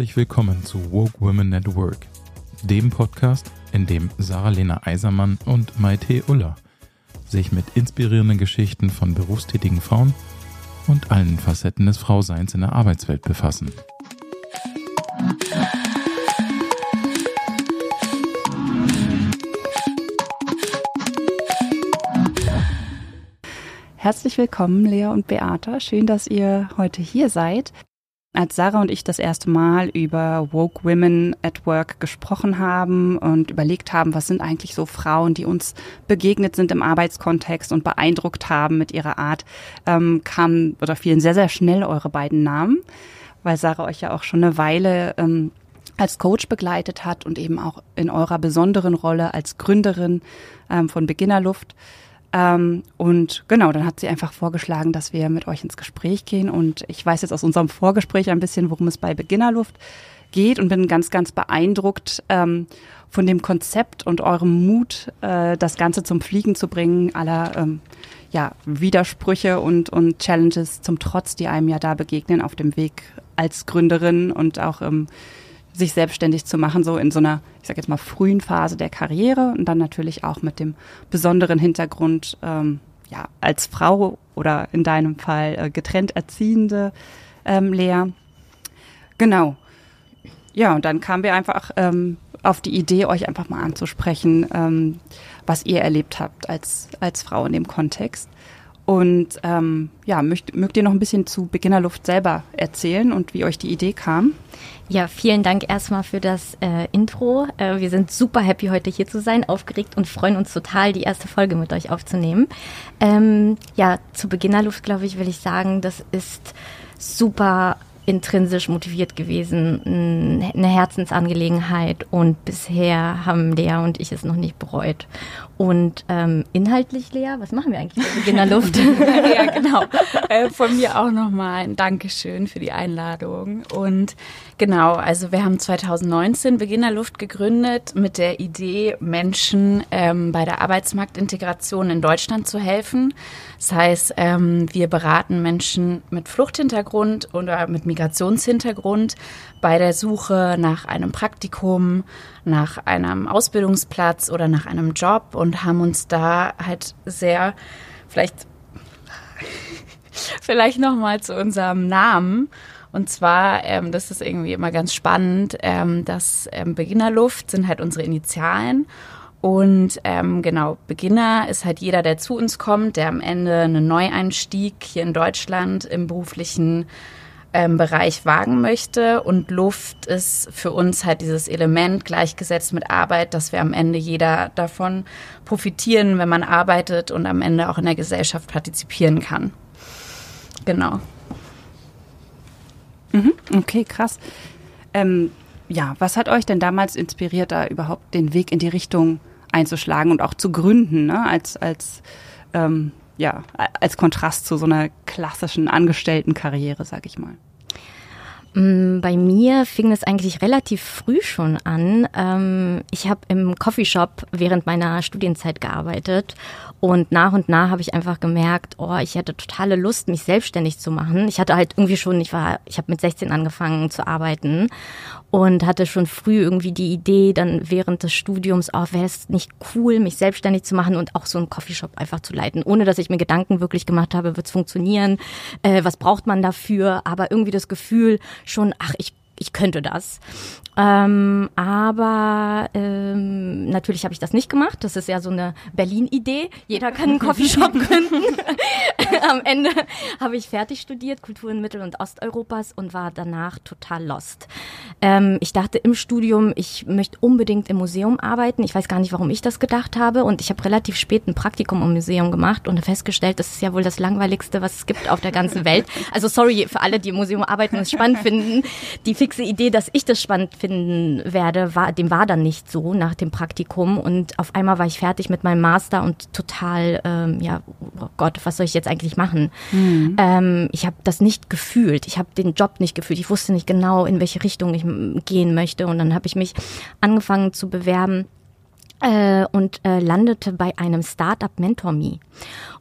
Herzlich willkommen zu Woke Women at Work, dem Podcast, in dem Sarah-Lena Eisermann und Maite Uller sich mit inspirierenden Geschichten von berufstätigen Frauen und allen Facetten des Frauseins in der Arbeitswelt befassen. Herzlich willkommen, Lea und Beata. Schön, dass ihr heute hier seid. Als Sarah und ich das erste Mal über Woke Women at Work gesprochen haben und überlegt haben, was sind eigentlich so Frauen, die uns begegnet sind im Arbeitskontext und beeindruckt haben mit ihrer Art, ähm, kamen oder fielen sehr, sehr schnell eure beiden Namen, weil Sarah euch ja auch schon eine Weile ähm, als Coach begleitet hat und eben auch in eurer besonderen Rolle als Gründerin ähm, von Beginnerluft. Ähm, und genau, dann hat sie einfach vorgeschlagen, dass wir mit euch ins Gespräch gehen. Und ich weiß jetzt aus unserem Vorgespräch ein bisschen, worum es bei Beginnerluft geht und bin ganz, ganz beeindruckt ähm, von dem Konzept und eurem Mut, äh, das Ganze zum Fliegen zu bringen, aller ähm, ja, Widersprüche und, und Challenges zum Trotz, die einem ja da begegnen auf dem Weg als Gründerin und auch ähm, sich selbstständig zu machen, so in so einer, ich sage jetzt mal, frühen Phase der Karriere und dann natürlich auch mit dem besonderen Hintergrund, ähm, ja, als Frau oder in deinem Fall äh, getrennt Erziehende ähm, Lea. Genau. Ja, und dann kamen wir einfach ähm, auf die Idee, euch einfach mal anzusprechen, ähm, was ihr erlebt habt als, als Frau in dem Kontext. Und ähm, ja, mögt, mögt ihr noch ein bisschen zu Beginnerluft selber erzählen und wie euch die Idee kam? Ja, vielen Dank erstmal für das äh, Intro. Äh, wir sind super happy, heute hier zu sein, aufgeregt und freuen uns total, die erste Folge mit euch aufzunehmen. Ähm, ja, zu Beginnerluft, glaube ich, will ich sagen, das ist super intrinsisch motiviert gewesen, eine Herzensangelegenheit und bisher haben Lea und ich es noch nicht bereut. Und ähm, inhaltlich, Lea, was machen wir eigentlich bei Beginnerluft? ja, genau. Äh, von mir auch nochmal ein Dankeschön für die Einladung. Und genau, also wir haben 2019 Beginnerluft gegründet mit der Idee, Menschen ähm, bei der Arbeitsmarktintegration in Deutschland zu helfen. Das heißt, ähm, wir beraten Menschen mit Fluchthintergrund oder mit Migrationshintergrund bei der Suche nach einem Praktikum, nach einem Ausbildungsplatz oder nach einem Job und haben uns da halt sehr vielleicht vielleicht noch mal zu unserem Namen und zwar, ähm, das ist irgendwie immer ganz spannend, ähm, dass ähm, Beginnerluft sind halt unsere Initialen und ähm, genau, Beginner ist halt jeder, der zu uns kommt, der am Ende einen Neueinstieg hier in Deutschland im beruflichen ähm, Bereich wagen möchte. Und Luft ist für uns halt dieses Element gleichgesetzt mit Arbeit, dass wir am Ende jeder davon profitieren, wenn man arbeitet und am Ende auch in der Gesellschaft partizipieren kann. Genau. Mhm, okay, krass. Ähm, ja, was hat euch denn damals inspiriert, da überhaupt den Weg in die Richtung einzuschlagen und auch zu gründen, ne? als, als, ähm, ja, als Kontrast zu so einer klassischen Angestelltenkarriere, sag ich mal? Mm, bei mir fing es eigentlich relativ früh schon an. Ähm, ich habe im Coffeeshop während meiner Studienzeit gearbeitet und nach und nach habe ich einfach gemerkt, oh, ich hätte totale Lust, mich selbstständig zu machen. Ich hatte halt irgendwie schon, ich war, ich habe mit 16 angefangen zu arbeiten und hatte schon früh irgendwie die Idee, dann während des Studiums, oh, wäre es nicht cool, mich selbstständig zu machen und auch so einen Coffeeshop einfach zu leiten, ohne dass ich mir Gedanken wirklich gemacht habe, wird es funktionieren, äh, was braucht man dafür, aber irgendwie das Gefühl schon, ach, ich ich könnte das. Ähm, aber ähm, natürlich habe ich das nicht gemacht. Das ist ja so eine Berlin-Idee. Jeder kann einen Coffeeshop gründen. Am Ende habe ich fertig studiert, Kultur in Mittel- und Osteuropas und war danach total lost. Ähm, ich dachte im Studium, ich möchte unbedingt im Museum arbeiten. Ich weiß gar nicht, warum ich das gedacht habe. Und ich habe relativ spät ein Praktikum im Museum gemacht und festgestellt, das ist ja wohl das langweiligste, was es gibt auf der ganzen Welt. Also sorry für alle, die im Museum arbeiten und es spannend finden. Die fixe Idee, dass ich das spannend finden werde, war, dem war dann nicht so nach dem Praktikum. Und auf einmal war ich fertig mit meinem Master und total, ähm, ja, oh Gott, was soll ich jetzt eigentlich machen? Mhm. Ähm, ich habe das nicht gefühlt. Ich habe den Job nicht gefühlt. Ich wusste nicht genau, in welche Richtung ich gehen möchte. Und dann habe ich mich angefangen zu bewerben äh, und äh, landete bei einem Startup Mentor Me.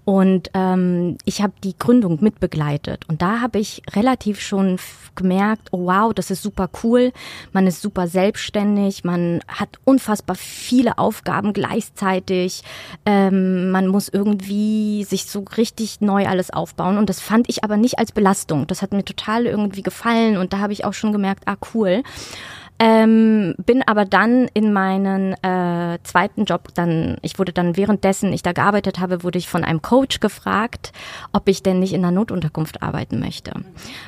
Und ähm, ich habe die Gründung mitbegleitet. Und da habe ich relativ schon gemerkt, oh wow, das ist super cool. Man ist super selbstständig, man hat unfassbar viele Aufgaben gleichzeitig. Ähm, man muss irgendwie sich so richtig neu alles aufbauen. Und das fand ich aber nicht als Belastung. Das hat mir total irgendwie gefallen. Und da habe ich auch schon gemerkt, ah cool. Ähm, bin aber dann in meinen äh, zweiten Job dann, ich wurde dann währenddessen ich da gearbeitet habe, wurde ich von einem Coach gefragt, ob ich denn nicht in einer Notunterkunft arbeiten möchte.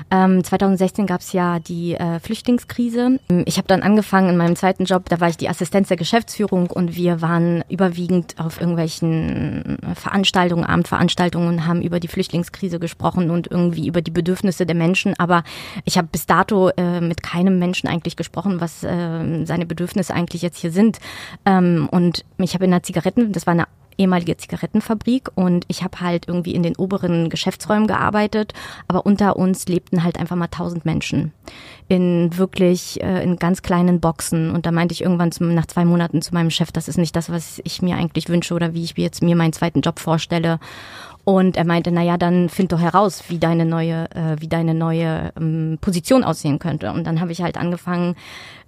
Ähm, 2016 gab es ja die äh, Flüchtlingskrise. Ich habe dann angefangen in meinem zweiten Job, da war ich die Assistenz der Geschäftsführung und wir waren überwiegend auf irgendwelchen Veranstaltungen, Abendveranstaltungen haben über die Flüchtlingskrise gesprochen und irgendwie über die Bedürfnisse der Menschen. Aber ich habe bis dato äh, mit keinem Menschen eigentlich gesprochen, was äh, seine Bedürfnisse eigentlich jetzt hier sind. Ähm, und ich habe in der Zigaretten, das war eine ehemalige Zigarettenfabrik und ich habe halt irgendwie in den oberen Geschäftsräumen gearbeitet, aber unter uns lebten halt einfach mal tausend Menschen in wirklich äh, in ganz kleinen Boxen. Und da meinte ich irgendwann zum, nach zwei Monaten zu meinem Chef, das ist nicht das, was ich mir eigentlich wünsche oder wie ich jetzt mir meinen zweiten Job vorstelle und er meinte, na ja, dann find doch heraus, wie deine neue, äh, wie deine neue ähm, Position aussehen könnte. Und dann habe ich halt angefangen,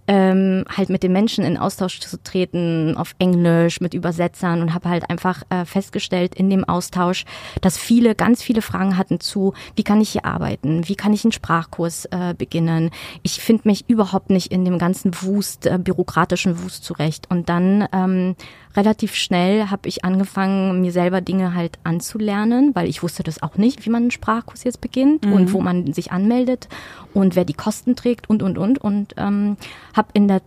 ähm, halt mit den Menschen in Austausch zu treten, auf Englisch, mit Übersetzern und habe halt einfach äh, festgestellt in dem Austausch, dass viele, ganz viele Fragen hatten zu, wie kann ich hier arbeiten, wie kann ich einen Sprachkurs äh, beginnen. Ich finde mich überhaupt nicht in dem ganzen Wust, äh, bürokratischen Wust zurecht. Und dann ähm, relativ schnell habe ich angefangen, mir selber Dinge halt anzulernen, weil ich wusste das auch nicht, wie man einen Sprachkurs jetzt beginnt mhm. und wo man sich anmeldet und wer die Kosten trägt und und und und ähm, habe in der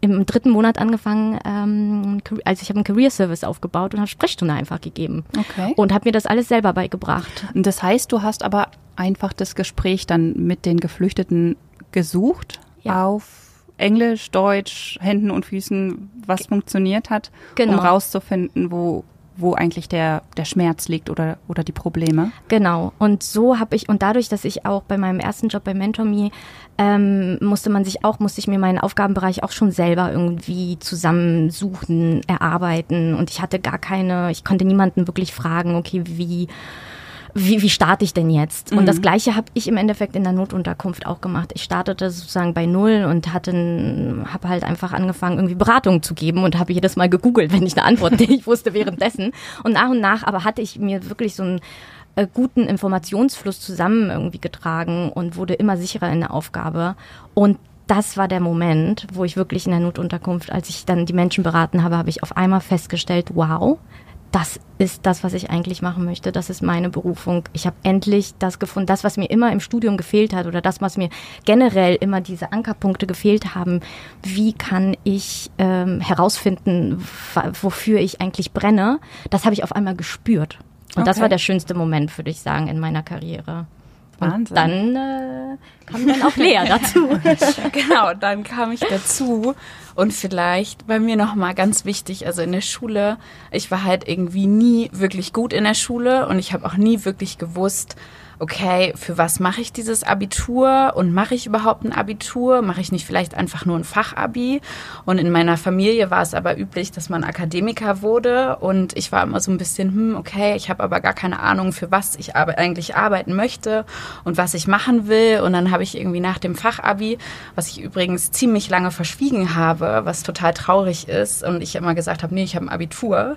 im dritten Monat angefangen, ähm, also ich habe einen Career Service aufgebaut und habe Sprechstunde einfach gegeben. Okay. Und habe mir das alles selber beigebracht. Und das heißt, du hast aber einfach das Gespräch dann mit den Geflüchteten gesucht ja. auf Englisch, Deutsch, Händen und Füßen, was funktioniert hat, genau. um rauszufinden, wo wo eigentlich der, der Schmerz liegt oder, oder die Probleme. Genau. Und so habe ich, und dadurch, dass ich auch bei meinem ersten Job bei MentorMe, ähm, musste man sich auch, musste ich mir meinen Aufgabenbereich auch schon selber irgendwie zusammensuchen, erarbeiten. Und ich hatte gar keine, ich konnte niemanden wirklich fragen, okay, wie wie, wie starte ich denn jetzt? Mhm. Und das mhm. Gleiche habe ich im Endeffekt in der Notunterkunft auch gemacht. Ich startete sozusagen bei Null und hatte, habe halt einfach angefangen, irgendwie Beratungen zu geben und habe jedes Mal gegoogelt, wenn ich eine Antwort nicht wusste währenddessen. Und nach und nach aber hatte ich mir wirklich so einen äh, guten Informationsfluss zusammen irgendwie getragen und wurde immer sicherer in der Aufgabe. Und das war der Moment, wo ich wirklich in der Notunterkunft, als ich dann die Menschen beraten habe, habe ich auf einmal festgestellt, wow, das ist das, was ich eigentlich machen möchte. Das ist meine Berufung. Ich habe endlich das gefunden, das, was mir immer im Studium gefehlt hat oder das, was mir generell immer diese Ankerpunkte gefehlt haben. Wie kann ich ähm, herausfinden, wofür ich eigentlich brenne? Das habe ich auf einmal gespürt. Und okay. das war der schönste Moment, würde ich sagen, in meiner Karriere. Und dann äh, kam dann auch Lea dazu. genau, dann kam ich dazu und vielleicht bei mir nochmal ganz wichtig, also in der Schule, ich war halt irgendwie nie wirklich gut in der Schule und ich habe auch nie wirklich gewusst, okay, für was mache ich dieses Abitur und mache ich überhaupt ein Abitur? Mache ich nicht vielleicht einfach nur ein Fachabi? Und in meiner Familie war es aber üblich, dass man Akademiker wurde und ich war immer so ein bisschen, hm, okay, ich habe aber gar keine Ahnung, für was ich eigentlich arbeiten möchte und was ich machen will. Und dann habe ich irgendwie nach dem Fachabi, was ich übrigens ziemlich lange verschwiegen habe, was total traurig ist und ich immer gesagt habe, nee, ich habe ein Abitur,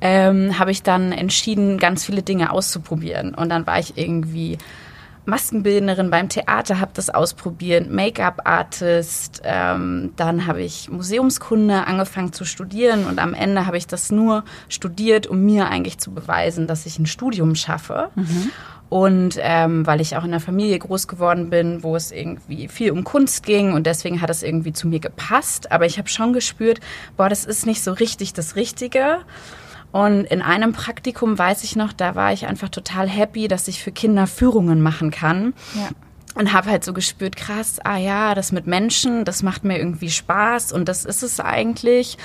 ähm, habe ich dann entschieden, ganz viele Dinge auszuprobieren. Und dann war ich irgendwie Maskenbildnerin beim Theater, habe das ausprobiert, Make-up-Artist, ähm, dann habe ich Museumskunde angefangen zu studieren und am Ende habe ich das nur studiert, um mir eigentlich zu beweisen, dass ich ein Studium schaffe. Mhm. Und ähm, weil ich auch in einer Familie groß geworden bin, wo es irgendwie viel um Kunst ging und deswegen hat es irgendwie zu mir gepasst. Aber ich habe schon gespürt, boah, das ist nicht so richtig das Richtige. Und in einem Praktikum weiß ich noch, da war ich einfach total happy, dass ich für Kinder Führungen machen kann. Ja. und habe halt so gespürt, krass, ah ja, das mit Menschen, das macht mir irgendwie Spaß und das ist es eigentlich.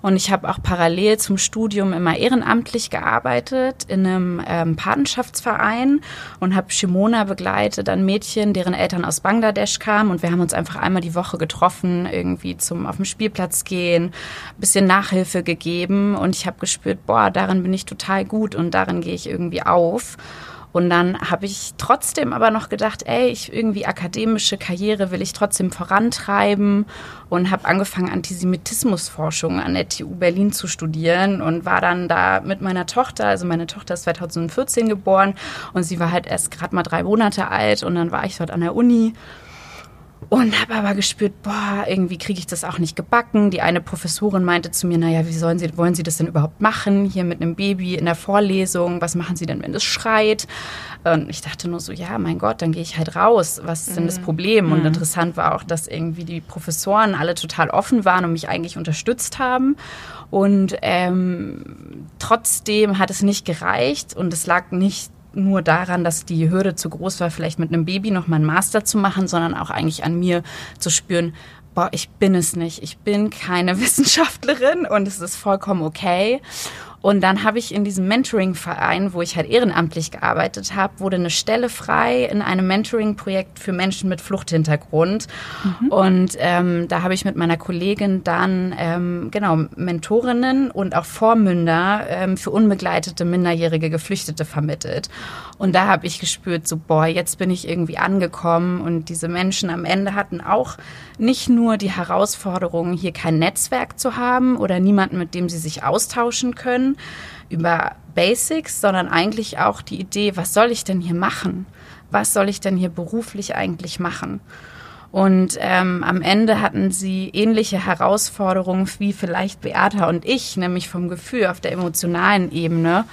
Und ich habe auch parallel zum Studium immer ehrenamtlich gearbeitet in einem ähm, Patenschaftsverein und habe Shimona begleitet, ein Mädchen, deren Eltern aus Bangladesch kamen. Und wir haben uns einfach einmal die Woche getroffen, irgendwie zum auf den Spielplatz gehen, bisschen Nachhilfe gegeben. Und ich habe gespürt, boah, darin bin ich total gut und darin gehe ich irgendwie auf. Und dann habe ich trotzdem aber noch gedacht, ey, ich irgendwie akademische Karriere will ich trotzdem vorantreiben und habe angefangen, Antisemitismusforschung an der TU Berlin zu studieren und war dann da mit meiner Tochter, also meine Tochter ist 2014 geboren und sie war halt erst gerade mal drei Monate alt und dann war ich dort an der Uni und habe aber gespürt, boah, irgendwie kriege ich das auch nicht gebacken. Die eine Professorin meinte zu mir, naja, wie sollen Sie, wollen Sie das denn überhaupt machen? Hier mit einem Baby in der Vorlesung, was machen Sie denn, wenn es schreit? Und ich dachte nur so, ja, mein Gott, dann gehe ich halt raus. Was ist denn das mhm. Problem? Und mhm. interessant war auch, dass irgendwie die Professoren alle total offen waren und mich eigentlich unterstützt haben. Und ähm, trotzdem hat es nicht gereicht und es lag nicht nur daran, dass die Hürde zu groß war, vielleicht mit einem Baby noch mal einen Master zu machen, sondern auch eigentlich an mir zu spüren, boah, ich bin es nicht. Ich bin keine Wissenschaftlerin und es ist vollkommen okay. Und dann habe ich in diesem Mentoring-Verein, wo ich halt ehrenamtlich gearbeitet habe, wurde eine Stelle frei in einem Mentoring-Projekt für Menschen mit Fluchthintergrund. Mhm. Und ähm, da habe ich mit meiner Kollegin dann ähm, genau Mentorinnen und auch Vormünder ähm, für unbegleitete minderjährige Geflüchtete vermittelt. Und da habe ich gespürt, so boah, jetzt bin ich irgendwie angekommen. Und diese Menschen am Ende hatten auch nicht nur die Herausforderung, hier kein Netzwerk zu haben oder niemanden, mit dem sie sich austauschen können über Basics, sondern eigentlich auch die Idee, was soll ich denn hier machen? Was soll ich denn hier beruflich eigentlich machen? Und ähm, am Ende hatten sie ähnliche Herausforderungen wie vielleicht Beata und ich, nämlich vom Gefühl auf der emotionalen Ebene,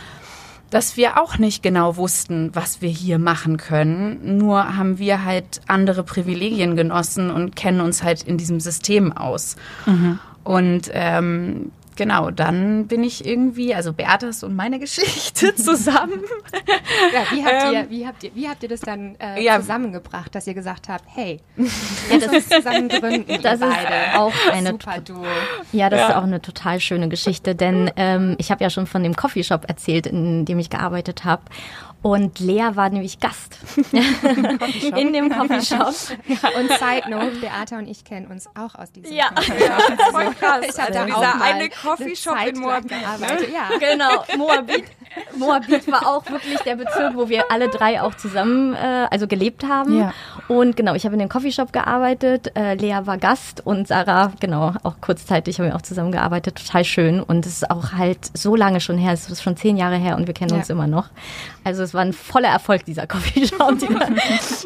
dass wir auch nicht genau wussten, was wir hier machen können. Nur haben wir halt andere Privilegien genossen und kennen uns halt in diesem System aus. Mhm. Und ähm, genau, dann bin ich irgendwie, also Berthas und meine Geschichte zusammen. ja, wie habt, ihr, ähm, wie, habt ihr, wie habt ihr das dann äh, ja. zusammengebracht, dass ihr gesagt habt, hey, ja, das ist zusammen gründen, das ist beide. auch eine super Duo. Ja, das ja. ist auch eine total schöne Geschichte, denn ähm, ich habe ja schon von dem Coffeeshop erzählt, in dem ich gearbeitet habe. Und Lea war nämlich Gast in dem Coffeeshop. Und Side Note, Beata und ich kennen uns auch aus diesem ja. Coffeeshop. Ja, voll krass. Ich hatte also auch eine Coffeeshop in Moabit. Ne? Ja. Genau, Moabit. Moabit war auch wirklich der Bezirk, wo wir alle drei auch zusammen äh, also gelebt haben. Ja. Und genau, ich habe in dem Coffeeshop gearbeitet, äh, Lea war Gast und Sarah, genau, auch kurzzeitig haben wir auch zusammen gearbeitet. Total schön. Und es ist auch halt so lange schon her, es ist schon zehn Jahre her und wir kennen ja. uns immer noch. Also es war ein voller Erfolg, dieser Coffeeshop.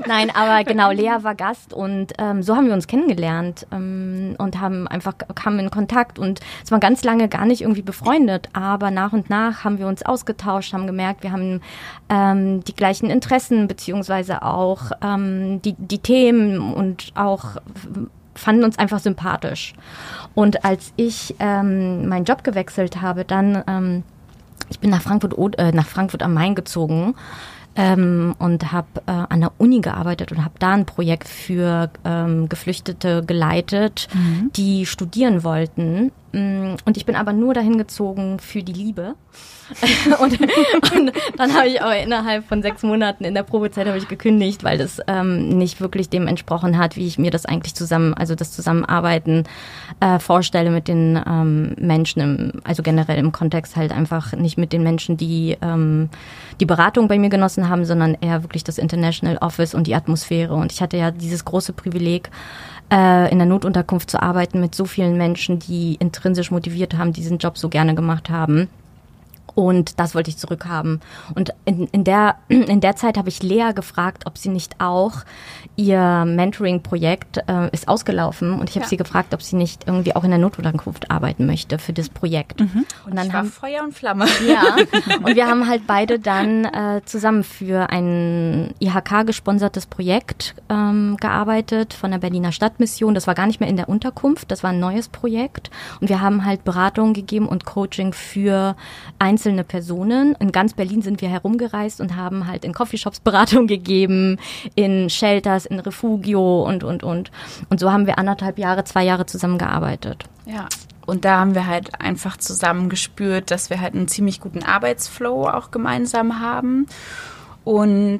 Nein, aber genau, Lea war Gast und ähm, so haben wir uns kennengelernt ähm, und haben einfach kamen in Kontakt und es war ganz lange gar nicht irgendwie befreundet, aber nach und nach haben wir uns ausgetauscht, haben gemerkt, wir haben ähm, die gleichen Interessen beziehungsweise auch ähm, die, die Themen und auch fanden uns einfach sympathisch. Und als ich ähm, meinen Job gewechselt habe, dann ähm, ich bin nach Frankfurt, äh, nach Frankfurt am Main gezogen ähm, und habe äh, an der Uni gearbeitet und habe da ein Projekt für ähm, Geflüchtete geleitet, mhm. die studieren wollten. Mm, und ich bin aber nur dahin gezogen für die Liebe. und, und, dann habe ich auch innerhalb von sechs Monaten in der Probezeit habe ich gekündigt, weil das ähm, nicht wirklich dem entsprochen hat, wie ich mir das eigentlich zusammen, also das Zusammenarbeiten äh, vorstelle mit den ähm, Menschen, im, also generell im Kontext halt einfach nicht mit den Menschen, die ähm, die Beratung bei mir genossen haben, sondern eher wirklich das International Office und die Atmosphäre. Und ich hatte ja dieses große Privileg, äh, in der Notunterkunft zu arbeiten mit so vielen Menschen, die intrinsisch motiviert haben, diesen Job so gerne gemacht haben. Und das wollte ich zurückhaben. Und in, in, der, in der Zeit habe ich Lea gefragt, ob sie nicht auch ihr Mentoring-Projekt äh, ist ausgelaufen. Und ich habe ja. sie gefragt, ob sie nicht irgendwie auch in der Notunterkunft arbeiten möchte für das Projekt. Mhm. Und, und dann haben Feuer und Flamme. Ja. Und wir haben halt beide dann äh, zusammen für ein IHK-gesponsertes Projekt ähm, gearbeitet von der Berliner Stadtmission. Das war gar nicht mehr in der Unterkunft, das war ein neues Projekt. Und wir haben halt Beratungen gegeben und Coaching für ein einzelne Personen. In ganz Berlin sind wir herumgereist und haben halt in Coffeeshops Beratung gegeben, in Shelters, in Refugio und, und, und. Und so haben wir anderthalb Jahre, zwei Jahre zusammengearbeitet. Ja. Und da haben wir halt einfach zusammen gespürt, dass wir halt einen ziemlich guten Arbeitsflow auch gemeinsam haben. Und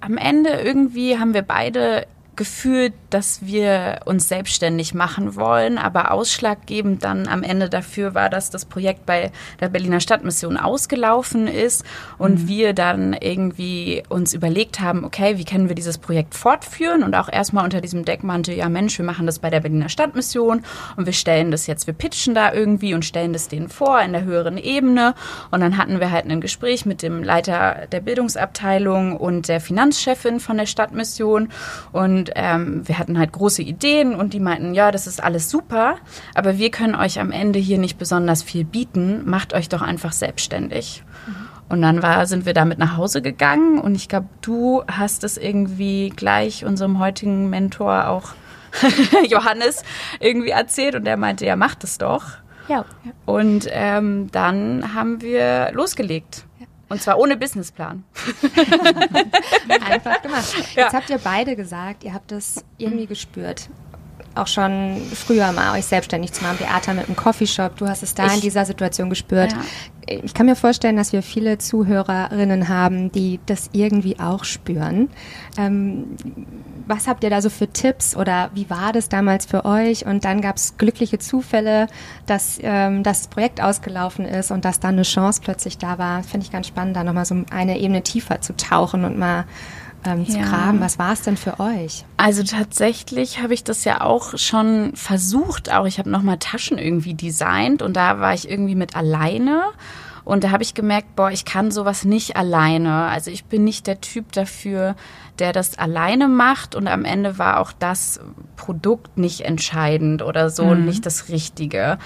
am Ende irgendwie haben wir beide gefühlt, dass wir uns selbstständig machen wollen, aber ausschlaggebend dann am Ende dafür war, dass das Projekt bei der Berliner Stadtmission ausgelaufen ist und mhm. wir dann irgendwie uns überlegt haben, okay, wie können wir dieses Projekt fortführen? Und auch erstmal unter diesem Deckmantel, ja Mensch, wir machen das bei der Berliner Stadtmission und wir stellen das jetzt, wir pitchen da irgendwie und stellen das denen vor in der höheren Ebene. Und dann hatten wir halt ein Gespräch mit dem Leiter der Bildungsabteilung und der Finanzchefin von der Stadtmission. Und ähm, wir hatten halt große Ideen und die meinten, ja, das ist alles super, aber wir können euch am Ende hier nicht besonders viel bieten, macht euch doch einfach selbstständig. Mhm. Und dann war, sind wir damit nach Hause gegangen und ich glaube, du hast es irgendwie gleich unserem heutigen Mentor auch Johannes irgendwie erzählt und der meinte, ja, macht es doch. Ja. Und ähm, dann haben wir losgelegt. Und zwar ohne Businessplan. Einfach gemacht. Ja. Jetzt habt ihr beide gesagt, ihr habt das irgendwie gespürt. Auch schon früher mal euch selbstständig zu machen. Beata mit einem Coffeeshop, du hast es da ich, in dieser Situation gespürt. Ja ich kann mir vorstellen, dass wir viele Zuhörerinnen haben, die das irgendwie auch spüren. Ähm, was habt ihr da so für Tipps oder wie war das damals für euch? Und dann gab es glückliche Zufälle, dass ähm, das Projekt ausgelaufen ist und dass dann eine Chance plötzlich da war. Finde ich ganz spannend, da nochmal so eine Ebene tiefer zu tauchen und mal ähm, zu ja. graben. Was war es denn für euch? Also tatsächlich habe ich das ja auch schon versucht. Auch ich habe nochmal Taschen irgendwie designt und da war ich irgendwie mit alleine. Und da habe ich gemerkt, boah, ich kann sowas nicht alleine. Also ich bin nicht der Typ dafür, der das alleine macht und am Ende war auch das Produkt nicht entscheidend oder so mhm. nicht das Richtige.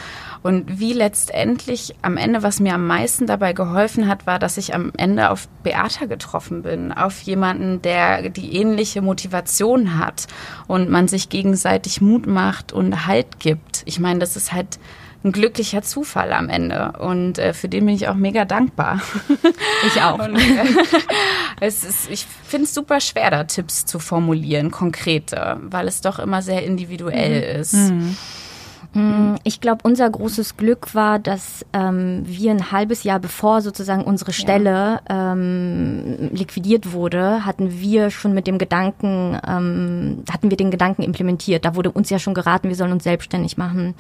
Und wie letztendlich am Ende, was mir am meisten dabei geholfen hat, war, dass ich am Ende auf Beata getroffen bin, auf jemanden, der die ähnliche Motivation hat und man sich gegenseitig Mut macht und Halt gibt. Ich meine, das ist halt ein glücklicher Zufall am Ende. Und äh, für den bin ich auch mega dankbar. Ich auch. Und, äh, es ist, ich finde es super schwer, da Tipps zu formulieren, konkrete, weil es doch immer sehr individuell mhm. ist. Mhm. Mm, ich glaube, unser großes Glück war, dass ähm, wir ein halbes Jahr bevor sozusagen unsere Stelle ja. ähm, liquidiert wurde, hatten wir schon mit dem Gedanken, ähm, hatten wir den Gedanken implementiert. Da wurde uns ja schon geraten, wir sollen uns selbstständig machen.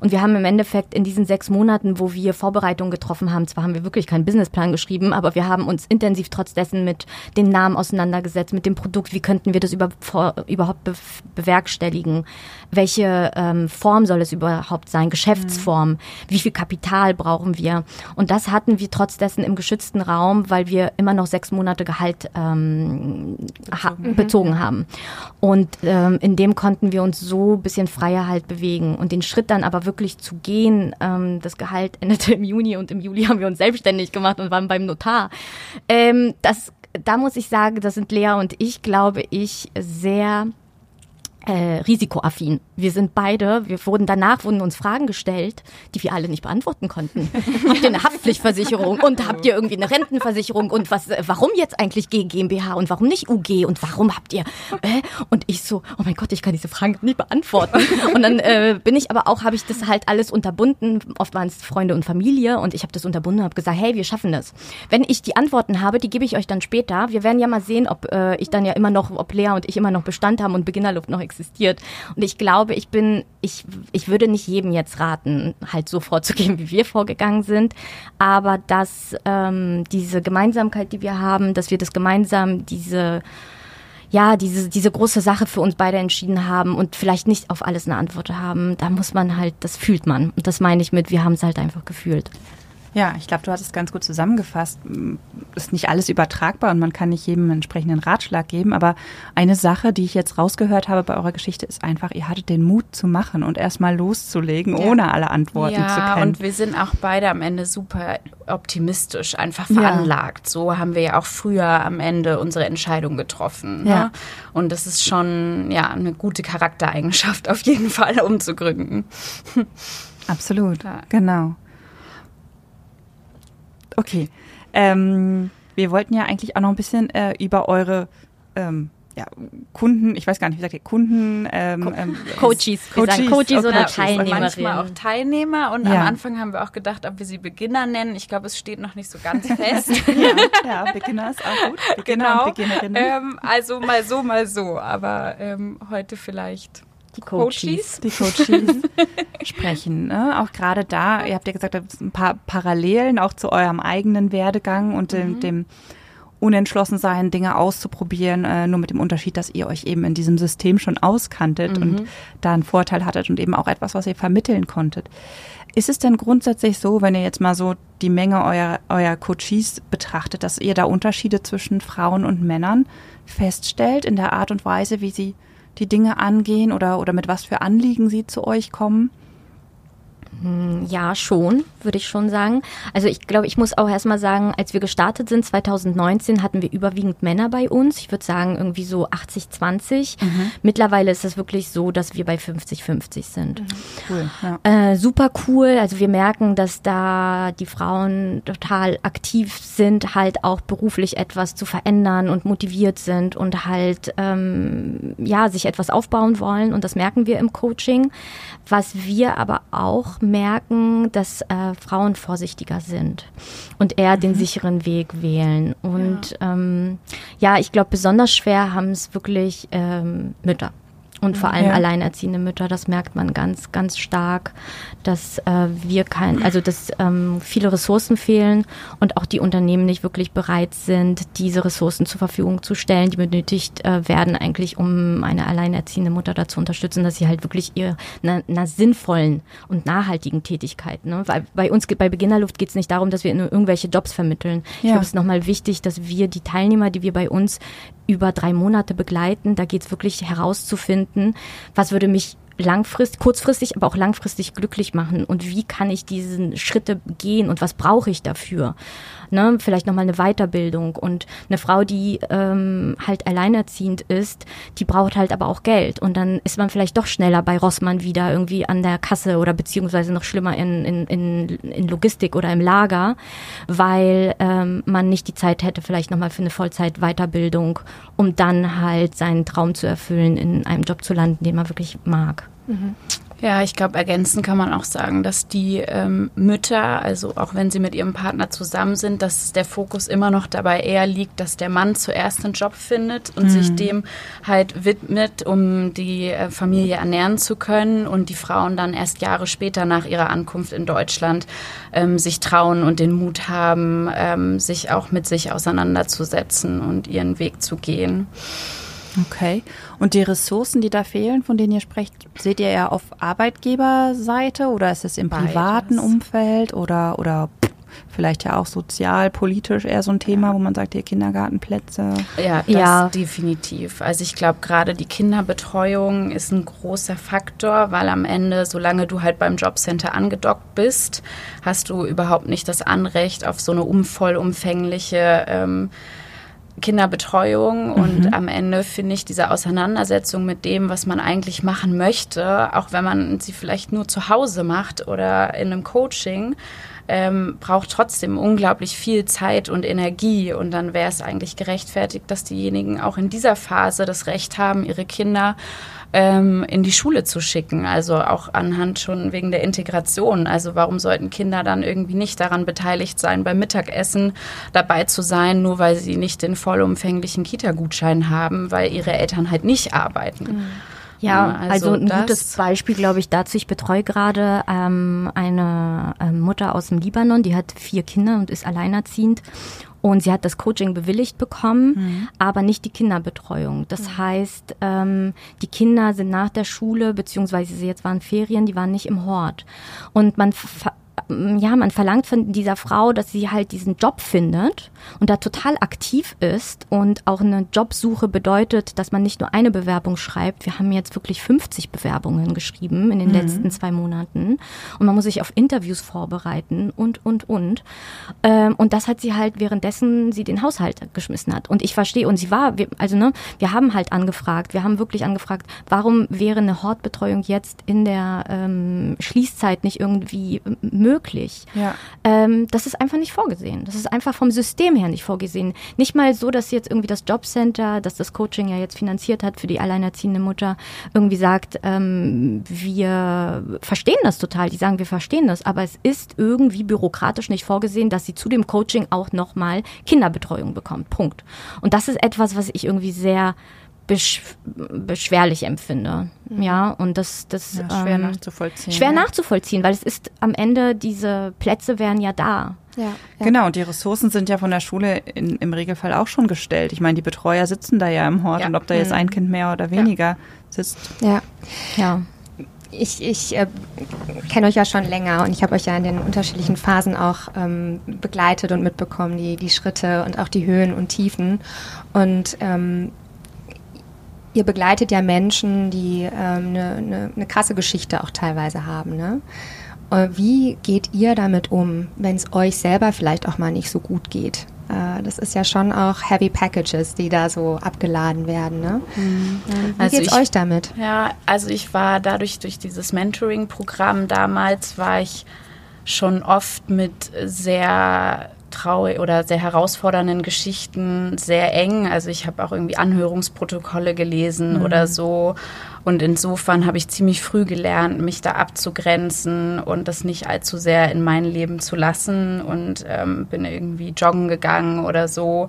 Und wir haben im Endeffekt in diesen sechs Monaten, wo wir Vorbereitungen getroffen haben, zwar haben wir wirklich keinen Businessplan geschrieben, aber wir haben uns intensiv trotz dessen mit den Namen auseinandergesetzt, mit dem Produkt, wie könnten wir das über, vor, überhaupt be bewerkstelligen, welche ähm, Form soll es überhaupt sein, Geschäftsform, mhm. wie viel Kapital brauchen wir. Und das hatten wir trotz dessen im geschützten Raum, weil wir immer noch sechs Monate Gehalt ähm, bezogen, ha mhm. bezogen haben. Und ähm, in dem konnten wir uns so ein bisschen freier halt bewegen. Und den Schritt dann aber wirklich zu gehen, ähm, das Gehalt endete im Juni und im Juli haben wir uns selbstständig gemacht und waren beim Notar. Ähm, das da muss ich sagen, das sind Lea und ich, glaube ich, sehr äh, risikoaffin. Wir sind beide, wir wurden danach, wurden uns Fragen gestellt, die wir alle nicht beantworten konnten. habt ihr eine Haftpflichtversicherung und habt ihr irgendwie eine Rentenversicherung und was, äh, warum jetzt eigentlich G GmbH und warum nicht UG und warum habt ihr, äh? und ich so, oh mein Gott, ich kann diese Fragen nicht beantworten. Und dann äh, bin ich aber auch, habe ich das halt alles unterbunden, oft waren es Freunde und Familie und ich habe das unterbunden und habe gesagt, hey, wir schaffen das. Wenn ich die Antworten habe, die gebe ich euch dann später. Wir werden ja mal sehen, ob äh, ich dann ja immer noch, ob Lea und ich immer noch Bestand haben und Beginnerluft noch existiert existiert. Und ich glaube, ich bin, ich, ich würde nicht jedem jetzt raten, halt so vorzugehen, wie wir vorgegangen sind. Aber dass ähm, diese Gemeinsamkeit, die wir haben, dass wir das gemeinsam, diese ja, diese, diese große Sache für uns beide entschieden haben und vielleicht nicht auf alles eine Antwort haben, da muss man halt, das fühlt man. Und das meine ich mit, wir haben es halt einfach gefühlt. Ja, ich glaube, du hast es ganz gut zusammengefasst. Ist nicht alles übertragbar und man kann nicht jedem einen entsprechenden Ratschlag geben. Aber eine Sache, die ich jetzt rausgehört habe bei eurer Geschichte, ist einfach, ihr hattet den Mut zu machen und erstmal loszulegen, ja. ohne alle Antworten ja, zu kennen. Ja, und wir sind auch beide am Ende super optimistisch, einfach veranlagt. Ja. So haben wir ja auch früher am Ende unsere Entscheidung getroffen. Ne? Und das ist schon ja eine gute Charaktereigenschaft auf jeden Fall, um zu gründen. Absolut, genau. Okay. Ähm, wir wollten ja eigentlich auch noch ein bisschen äh, über eure ähm, ja, Kunden, ich weiß gar nicht, wie sagt ihr, Kunden, ähm, ähm, Coaches, Coaches, sagen Coaches oder Teilnehmerinnen. Manchmal auch Teilnehmer und Ja. am Anfang haben wir auch gedacht, ob wir sie Beginner nennen. Ich glaube, es steht noch nicht so ganz fest. ja, ja, Beginner ist auch gut. Beginner genau. und Beginnerinnen. Ähm, also mal so, mal so. Aber ähm, heute vielleicht Die Coaches. die Coaches sprechen. Ne? Auch gerade da, ihr habt ja gesagt, da gibt es ein paar Parallelen auch zu eurem eigenen Werdegang und dem, dem Unentschlossensein, Dinge auszuprobieren, äh, nur mit dem Unterschied, dass ihr euch eben in diesem System schon auskanntet und da einen Vorteil hattet und eben auch etwas, was ihr vermitteln konntet. Ist es denn grundsätzlich so, wenn ihr jetzt mal so die Menge eurer, eurer Coaches betrachtet, dass ihr da Unterschiede zwischen Frauen und Männern feststellt in der Art und Weise, wie sie die Dinge angehen oder, oder mit was für Anliegen sie zu euch kommen? Ja, schon, würde ich schon sagen. Also ich glaube, ich muss auch erstmal sagen, als wir gestartet sind, 2019, hatten wir überwiegend Männer bei uns. Ich würde sagen, irgendwie so 80, 20. Mittlerweile ist es wirklich so, dass wir bei 50, 50 sind. Cool. Ja. Äh, super cool. Also wir merken, dass da die Frauen total aktiv sind, halt auch beruflich etwas zu verändern und motiviert sind und halt ähm, ja sich etwas aufbauen wollen. Und das merken wir im Coaching. Was wir aber auch merken, dass äh, Frauen vorsichtiger sind und eher den sicheren Weg wählen. Und ja, ähm, ja ich glaube, besonders schwer haben es wirklich ähm, Mütter. Und vor allem Ja. alleinerziehende Mütter, das merkt man ganz, ganz stark, dass äh, wir kein, also dass ähm, viele Ressourcen fehlen und auch die Unternehmen nicht wirklich bereit sind, diese Ressourcen zur Verfügung zu stellen, die benötigt äh, werden eigentlich, um eine alleinerziehende Mutter dazu zu unterstützen, dass sie halt wirklich ihr einer, einer sinnvollen und nachhaltigen Tätigkeit, ne? Weil bei uns bei Beginnerluft geht es nicht darum, dass wir nur irgendwelche Jobs vermitteln. Ich Ja. glaube, es ist nochmal wichtig, dass wir die Teilnehmer, die wir bei uns über drei Monate begleiten, da geht es wirklich herauszufinden, was würde mich langfristig, kurzfristig, aber auch langfristig glücklich machen und wie kann ich diesen Schritte gehen und was brauche ich dafür? Ne, vielleicht nochmal eine Weiterbildung und eine Frau, die ähm, halt alleinerziehend ist, die braucht halt aber auch Geld und dann ist man vielleicht doch schneller bei Rossmann wieder irgendwie an der Kasse oder beziehungsweise noch schlimmer in, in, in, in Logistik oder im Lager, weil ähm, man nicht die Zeit hätte vielleicht nochmal für eine Vollzeit-Weiterbildung, um dann halt seinen Traum zu erfüllen, in einem Job zu landen, den man wirklich mag. Ja, ich glaube, ergänzend kann man auch sagen, dass die ähm, Mütter, also auch wenn sie mit ihrem Partner zusammen sind, dass der Fokus immer noch dabei eher liegt, dass der Mann zuerst einen Job findet und sich dem halt widmet, um die äh, Familie ernähren zu können und die Frauen dann erst Jahre später nach ihrer Ankunft in Deutschland ähm, sich trauen und den Mut haben, ähm, sich auch mit sich auseinanderzusetzen und ihren Weg zu gehen. Okay. Und die Ressourcen, die da fehlen, von denen ihr sprecht, seht ihr eher auf Arbeitgeberseite oder ist es im Beides. privaten Umfeld oder, oder vielleicht ja auch sozial, politisch eher so ein Thema, wo man sagt, hier Kindergartenplätze? Ja, das Ja. definitiv. Also ich glaube, gerade die Kinderbetreuung ist ein großer Faktor, weil am Ende, solange du halt beim Jobcenter angedockt bist, hast du überhaupt nicht das Anrecht auf so eine um, vollumfängliche ähm, Kinderbetreuung und am Ende finde ich diese Auseinandersetzung mit dem, was man eigentlich machen möchte, auch wenn man sie vielleicht nur zu Hause macht oder in einem Coaching, ähm, braucht trotzdem unglaublich viel Zeit und Energie. Und dann wäre es eigentlich gerechtfertigt, dass diejenigen auch in dieser Phase das Recht haben, ihre Kinder ähm, in die Schule zu schicken. Also auch anhand schon wegen der Integration. Also warum sollten Kinder dann irgendwie nicht daran beteiligt sein, beim Mittagessen dabei zu sein, nur weil sie nicht den vollumfänglichen Kita-Gutschein haben, weil ihre Eltern halt nicht arbeiten. Ja, Ja, also, also ein gutes Beispiel, glaube ich, dazu. Ich betreue gerade ähm, eine ähm, Mutter aus dem Libanon, die hat vier Kinder und ist alleinerziehend. Und sie hat das Coaching bewilligt bekommen, aber nicht die Kinderbetreuung. Das heißt, ähm, die Kinder sind nach der Schule, beziehungsweise sie jetzt waren Ferien, die waren nicht im Hort. Und man ja, man verlangt von dieser Frau, dass sie halt diesen Job findet und da total aktiv ist und auch eine Jobsuche bedeutet, dass man nicht nur eine Bewerbung schreibt. Wir haben jetzt wirklich 50 Bewerbungen geschrieben in den letzten zwei Monaten und man muss sich auf Interviews vorbereiten und, und, und. Ähm, und das hat sie halt währenddessen sie den Haushalt geschmissen hat. Und ich verstehe, und sie war, also ne, wir haben halt angefragt, wir haben wirklich angefragt, warum wäre eine Hortbetreuung jetzt in der ähm, Schließzeit nicht irgendwie möglich? Möglich. Ja. Ähm, das ist einfach nicht vorgesehen. Das ist einfach vom System her nicht vorgesehen. Nicht mal so, dass jetzt irgendwie das Jobcenter, das das Coaching ja jetzt finanziert hat für die alleinerziehende Mutter, irgendwie sagt, ähm, wir verstehen das total. Die sagen, wir verstehen das, aber es ist irgendwie bürokratisch nicht vorgesehen, dass sie zu dem Coaching auch nochmal Kinderbetreuung bekommt. Punkt. Und das ist etwas, was ich irgendwie sehr besch beschwerlich empfinde. Mhm. Ja, und das, das ja, schwer ähm, nachzuvollziehen. Schwer ja. nachzuvollziehen, weil es ist am Ende, diese Plätze wären ja da. Ja, ja. Genau, und die Ressourcen sind ja von der Schule in, im Regelfall auch schon gestellt. Ich meine, die Betreuer sitzen da ja im Hort und ob da jetzt mhm. ein Kind mehr oder weniger sitzt. Ja. Ja ich, ich äh, kenne euch ja schon länger und ich habe euch ja in den unterschiedlichen Phasen auch ähm, begleitet und mitbekommen, die, die Schritte und auch die Höhen und Tiefen. Und ähm, ihr begleitet ja Menschen, die eine ähm, ne, ne, ne krasse Geschichte auch teilweise haben. Ne? Äh, wie geht ihr damit um, wenn es euch selber vielleicht auch mal nicht so gut geht? Äh, das ist ja schon auch Heavy Packages, die da so abgeladen werden. Ne? Mhm. Wie also geht's ich, euch damit? Ja, also ich war dadurch durch dieses Mentoring-Programm damals war ich schon oft mit sehr traurig oder sehr herausfordernden Geschichten sehr eng. Also ich habe auch irgendwie Anhörungsprotokolle gelesen mhm. oder so. Und insofern habe ich ziemlich früh gelernt, mich da abzugrenzen und das nicht allzu sehr in mein Leben zu lassen und ähm, bin irgendwie joggen gegangen oder so.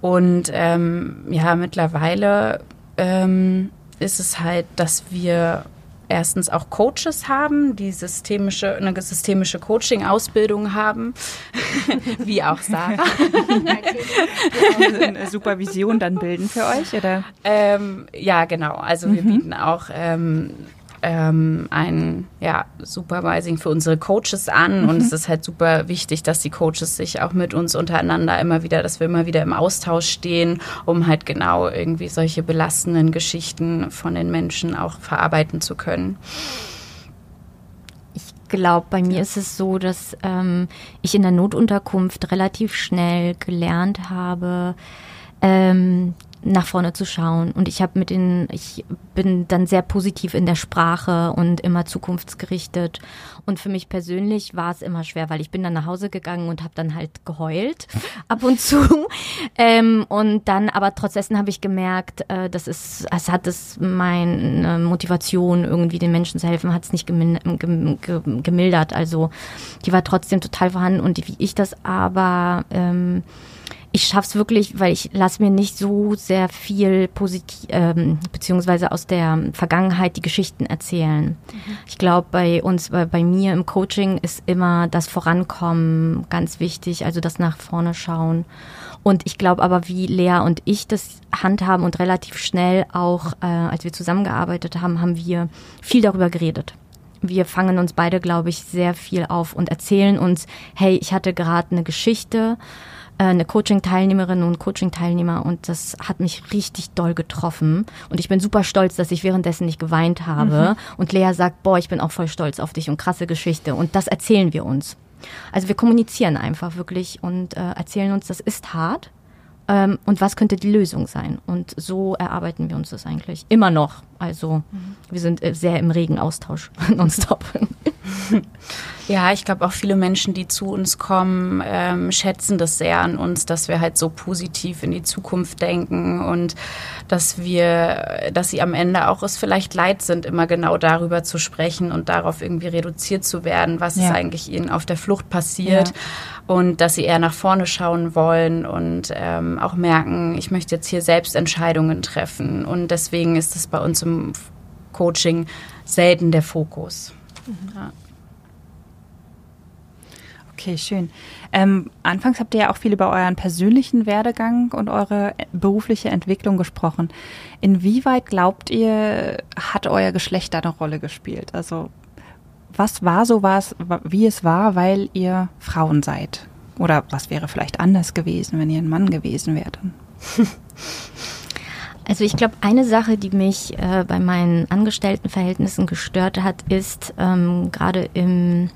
Und ähm, ja, mittlerweile ähm, ist es halt, dass wir erstens auch Coaches haben, die systemische, eine systemische Coaching-Ausbildung haben, wie auch Sarah. eine Supervision dann bilden für euch, oder? Ähm, ja, genau. Also wir mhm. bieten auch ähm, ähm, ein ja, Supervising für unsere Coaches an mhm. und es ist halt super wichtig, dass die Coaches sich auch mit uns untereinander immer wieder, dass wir immer wieder im Austausch stehen, um halt genau irgendwie solche belastenden Geschichten von den Menschen auch verarbeiten zu können. Ich glaube, bei mir ist es so, dass ähm, ich in der Notunterkunft relativ schnell gelernt habe, ähm, nach vorne zu schauen. Und ich habe mit den, ich bin dann sehr positiv in der Sprache und immer zukunftsgerichtet. Und für mich persönlich war es immer schwer, weil ich bin dann nach Hause gegangen und habe dann halt geheult ab und zu. ähm, und dann, aber trotzdem habe ich gemerkt, äh, das ist, es hat es meine Motivation, irgendwie den Menschen zu helfen, hat es nicht gemildert. Also die war trotzdem total vorhanden. Und wie ich das aber ähm, ich schaffe es wirklich, weil ich lasse mir nicht so sehr viel positiv, ähm, beziehungsweise aus der Vergangenheit die Geschichten erzählen. Mhm. Ich glaube, bei uns, bei, bei mir im Coaching ist immer das Vorankommen ganz wichtig, also das nach vorne schauen. Und ich glaube aber, wie Lea und ich das handhaben und relativ schnell auch, äh, als wir zusammengearbeitet haben, haben wir viel darüber geredet wir fangen uns beide, glaube ich, sehr viel auf und erzählen uns, hey, ich hatte gerade eine Geschichte eine Coaching-Teilnehmerin und Coaching-Teilnehmer und das hat mich richtig doll getroffen. Und ich bin super stolz, dass ich währenddessen nicht geweint habe. Mhm. Und Lea sagt, boah, ich bin auch voll stolz auf dich und krasse Geschichte. Und das erzählen wir uns. Also wir kommunizieren einfach wirklich und äh, erzählen uns, das ist hart. Ähm, und was könnte die Lösung sein? Und so erarbeiten wir uns das eigentlich immer noch. Also wir sind äh, sehr im regen Austausch nonstop. Ja, ich glaube auch viele Menschen, die zu uns kommen, ähm, schätzen das sehr an uns, dass wir halt so positiv in die Zukunft denken und dass wir, dass sie am Ende auch es vielleicht leid sind, immer genau darüber zu sprechen und darauf irgendwie reduziert zu werden, was ja. ist eigentlich ihnen auf der Flucht passiert. Ja und dass sie eher nach vorne schauen wollen und ähm, auch merken, ich möchte jetzt hier selbst Entscheidungen treffen. Und deswegen ist es bei uns im Coaching selten der Fokus. Mhm. Ja. Okay, schön. Ähm, anfangs habt ihr ja auch viel über euren persönlichen Werdegang und eure berufliche Entwicklung gesprochen. Inwieweit glaubt ihr, hat euer Geschlecht da eine Rolle gespielt? Also was war so was, wie es war, weil ihr Frauen seid? Oder was wäre vielleicht anders gewesen, wenn ihr ein Mann gewesen wärt? Also ich glaube, eine Sache, die mich äh, bei meinen Angestelltenverhältnissen gestört hat, ist ähm, gerade im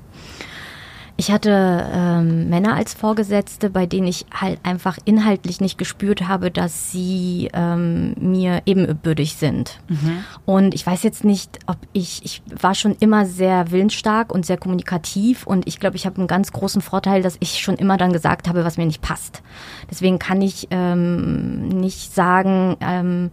Ich hatte ähm, Männer als Vorgesetzte, bei denen ich halt einfach inhaltlich nicht gespürt habe, dass sie ähm, mir ebenbürtig sind. Mhm. Und ich weiß jetzt nicht, ob ich, ich war schon immer sehr willensstark und sehr kommunikativ und ich glaube, ich habe einen ganz großen Vorteil, dass ich schon immer dann gesagt habe, was mir nicht passt. Deswegen kann ich ähm, nicht sagen, ähm,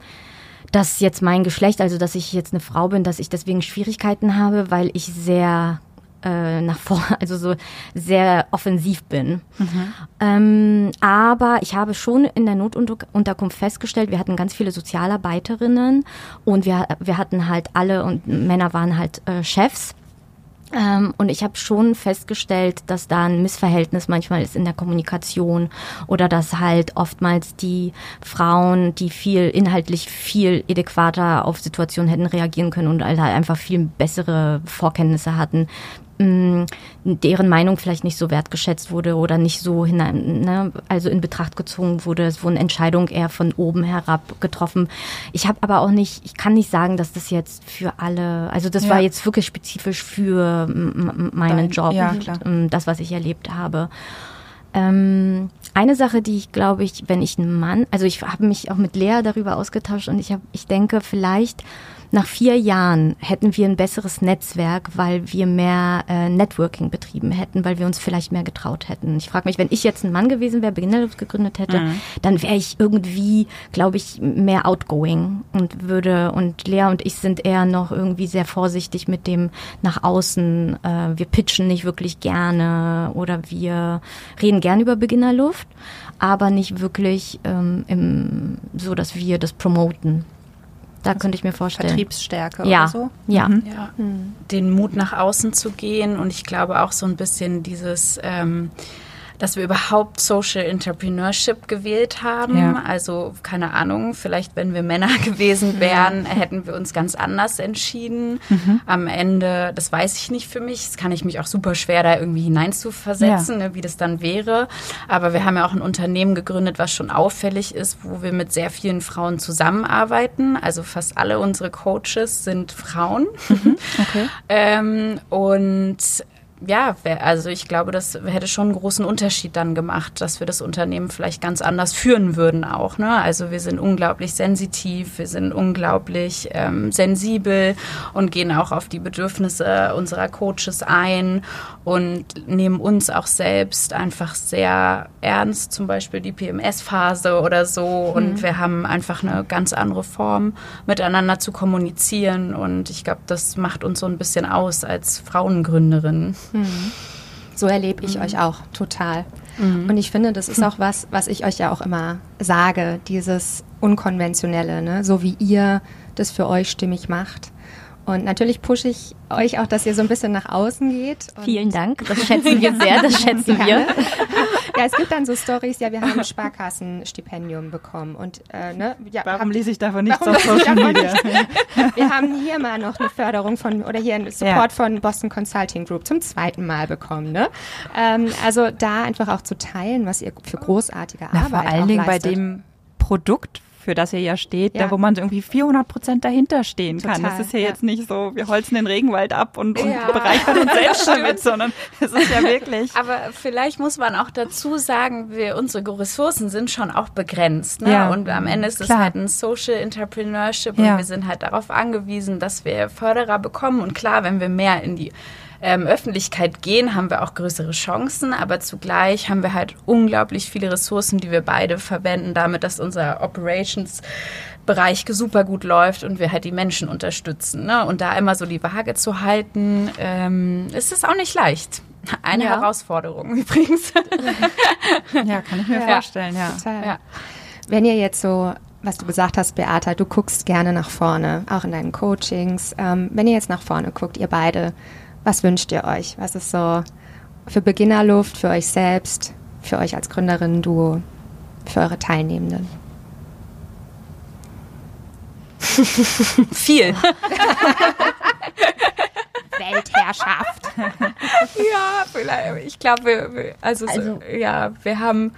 dass jetzt mein Geschlecht, also dass ich jetzt eine Frau bin, dass ich deswegen Schwierigkeiten habe, weil ich sehr äh, nach vorne, also so sehr offensiv bin. Mhm. Ähm, aber ich habe schon in der Notunterkunft festgestellt, wir hatten ganz viele Sozialarbeiterinnen und wir, wir hatten halt alle und Männer waren halt äh, Chefs. Ähm, und ich habe schon festgestellt, dass da ein Missverhältnis manchmal ist in der Kommunikation oder dass halt oftmals die Frauen, die viel inhaltlich viel adäquater auf Situationen hätten reagieren können und halt einfach viel bessere Vorkenntnisse hatten, mh, deren Meinung vielleicht nicht so wertgeschätzt wurde oder nicht so hinein, ne, also in Betracht gezogen wurde. Es wurden Entscheidungen eher von oben herab getroffen. Ich habe aber auch nicht, ich kann nicht sagen, dass das jetzt für alle, also das ja. war jetzt wirklich spezifisch für meinen Dein, Job, ja, und, das, was ich erlebt habe. Ähm, eine Sache, die ich glaube ich, wenn ich einen Mann, also ich habe mich auch mit Lea darüber ausgetauscht und ich habe, ich denke vielleicht nach vier Jahren hätten wir ein besseres Netzwerk, weil wir mehr äh, Networking betrieben hätten, weil wir uns vielleicht mehr getraut hätten. Ich frage mich, wenn ich jetzt ein Mann gewesen wäre, Beginnerluft gegründet hätte, mhm. dann wäre ich irgendwie, glaube ich, mehr outgoing und würde, und Lea und ich sind eher noch irgendwie sehr vorsichtig mit dem nach außen. Äh, wir pitchen nicht wirklich gerne oder wir reden gern über Beginnerluft, aber nicht wirklich ähm, im, so, dass wir das promoten. Da also könnte ich mir vorstellen. Vertriebsstärke ja. oder so? Ja. Mhm. ja. Mhm. Den Mut nach außen zu gehen und ich glaube auch so ein bisschen dieses ähm, dass wir überhaupt Social Entrepreneurship gewählt haben. Ja. Also keine Ahnung, vielleicht wenn wir Männer gewesen wären, ja. hätten wir uns ganz anders entschieden. Mhm. Am Ende, das weiß ich nicht für mich, das kann ich mich auch super schwer da irgendwie hineinzuversetzen, ja. ne, wie das dann wäre. Aber wir haben ja auch ein Unternehmen gegründet, was schon auffällig ist, wo wir mit sehr vielen Frauen zusammenarbeiten. Also fast alle unsere Coaches sind Frauen. Mhm. Okay. ähm, und ja, also ich glaube, das hätte schon einen großen Unterschied dann gemacht, dass wir das Unternehmen vielleicht ganz anders führen würden auch. Ne? Also wir sind unglaublich sensitiv, wir sind unglaublich ähm, sensibel und gehen auch auf die Bedürfnisse unserer Coaches ein und nehmen uns auch selbst einfach sehr ernst, zum Beispiel die PMS-Phase oder so. Und mhm. wir haben einfach eine ganz andere Form, miteinander zu kommunizieren. Und ich glaube, das macht uns so ein bisschen aus als Frauengründerin. Mhm. So erlebe ich mhm. euch auch total. Mhm. Und ich finde, das ist auch was, was ich euch ja auch immer sage, dieses Unkonventionelle, ne? so wie ihr das für euch stimmig macht. Und natürlich pushe ich euch auch, dass ihr so ein bisschen nach außen geht. Vielen Dank, das schätzen wir sehr, das schätzen wir. Ja, es gibt dann so Stories, ja, wir haben ein Sparkassenstipendium bekommen. Und, äh, ne, ja, warum habt, lese ich davon nichts auf Social Media? wir haben hier mal noch eine Förderung von, oder hier einen Support ja. von Boston Consulting Group zum zweiten Mal bekommen. Ne? Ähm, also da einfach auch zu teilen, was ihr für großartige Arbeit Na, Vor allen Dingen bei dem Produkt, für das ihr ja steht, ja. da wo man irgendwie 400 Prozent dahinter stehen Total, kann. Das ist ja, ja, jetzt nicht so, wir holzen den Regenwald ab und, und ja. bereichern uns selbst damit, sondern es ist ja wirklich. Aber vielleicht muss man auch dazu sagen, wir, unsere Ressourcen sind schon auch begrenzt. Ne? Ja. Und am Ende ist es halt ein Social Entrepreneurship und wir sind halt darauf angewiesen, dass wir Förderer bekommen. Und klar, wenn wir mehr in die ähm, Öffentlichkeit gehen, haben wir auch größere Chancen, aber zugleich haben wir halt unglaublich viele Ressourcen, die wir beide verwenden, damit, dass unser Operations Bereich super gut läuft und wir halt die Menschen unterstützen. Ne? Und da immer so die Waage zu halten, ähm, ist es auch nicht leicht. Eine ja. Herausforderung übrigens. ja, kann ich mir ja. vorstellen, ja. ja. Wenn ihr jetzt so was du gesagt hast, Beata, du guckst gerne nach vorne, auch in deinen Coachings. Ähm, wenn ihr jetzt nach vorne guckt, ihr beide, was wünscht ihr euch? Was ist so für Beginnerluft, für euch selbst, für euch als Gründerin, Duo, für eure Teilnehmenden? Viel. Weltherrschaft. ja, vielleicht. Ich glaube, also, also so, ja, wir haben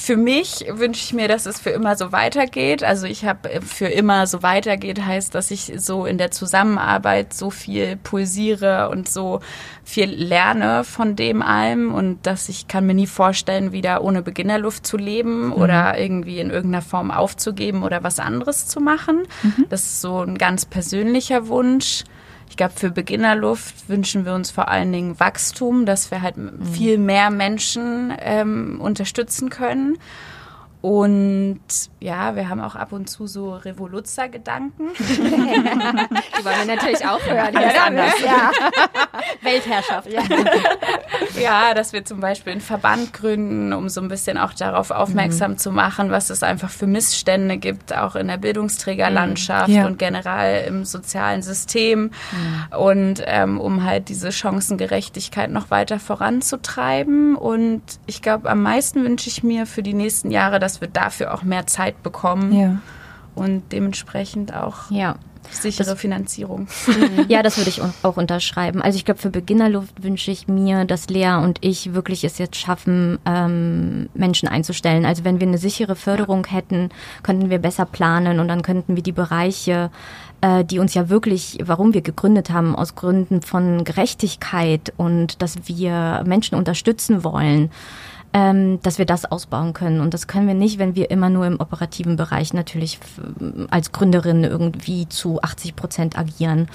für mich wünsche ich mir, dass es für immer so weitergeht. Also ich habe äh, für immer so weitergeht, heißt, dass ich so in der Zusammenarbeit so viel pulsiere und so viel lerne von dem allem und dass ich kann mir nie vorstellen, wieder ohne Beginnerluft zu leben mhm. oder irgendwie in irgendeiner Form aufzugeben oder was anderes zu machen. Mhm. Das ist so ein ganz persönlicher Wunsch. Ich glaube, für Beginnerluft wünschen wir uns vor allen Dingen Wachstum, dass wir halt mhm. viel mehr Menschen ähm, unterstützen können. Und ja, wir haben auch ab und zu so Revoluzzer-Gedanken. Die wollen wir natürlich auch hören. Ja, anders. Ja. Weltherrschaft. Ja. ja, dass wir zum Beispiel einen Verband gründen, um so ein bisschen auch darauf aufmerksam mhm. zu machen, was es einfach für Missstände gibt, auch in der Bildungsträgerlandschaft ja. und generell im sozialen System. Mhm. Und ähm, um halt diese Chancengerechtigkeit noch weiter voranzutreiben. Und ich glaube, am meisten wünsche ich mir für die nächsten Jahre, dass wir dafür auch mehr Zeit bekommen. Ja. Und dementsprechend auch ja. sichere das, Finanzierung. Ja, das würde ich auch unterschreiben. Also ich glaube, für Beginnerluft wünsche ich mir, dass Lea und ich wirklich es jetzt schaffen, ähm, Menschen einzustellen. Also wenn wir eine sichere Förderung ja. hätten, könnten wir besser planen und dann könnten wir die Bereiche äh, die uns ja wirklich, warum wir gegründet haben, aus Gründen von Gerechtigkeit und dass wir Menschen unterstützen wollen, ähm, dass wir das ausbauen können. Und das können wir nicht, wenn wir immer nur im operativen Bereich natürlich als Gründerin irgendwie zu 80 Prozent agieren.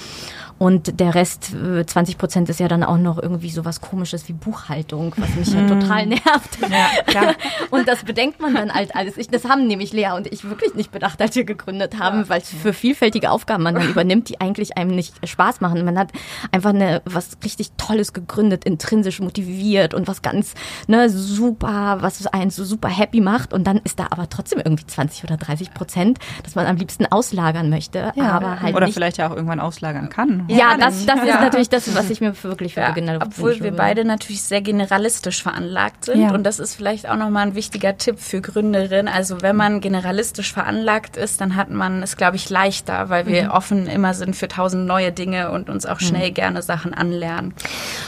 Und der Rest, 20 äh, Prozent, ist ja dann auch noch irgendwie so was Komisches wie Buchhaltung, was mich ja mm. total nervt. Ja. Und das bedenkt man dann halt alles. Ich, das haben nämlich Lea und ich wirklich nicht bedacht, als wir gegründet haben, ja. weil es für vielfältige Aufgaben man dann übernimmt, die eigentlich einem nicht Spaß machen. Man hat einfach eine, was richtig Tolles gegründet, intrinsisch motiviert und was ganz ne, super, was einen so super happy macht. Und dann ist da aber trotzdem irgendwie 20 oder 30 Prozent, dass man am liebsten auslagern möchte. Ja. Aber halt oder nicht. vielleicht ja auch irgendwann auslagern kann. Ja, das, das ist natürlich das, was ich mir wirklich für ja, Beginner Obwohl wir beide natürlich sehr generalistisch veranlagt sind. Ja. Und das ist vielleicht auch nochmal ein wichtiger Tipp für Gründerinnen. Also wenn man generalistisch veranlagt ist, dann hat man es, glaube ich, leichter, weil wir mhm. offen immer sind für tausend neue Dinge und uns auch schnell mhm. gerne Sachen anlernen.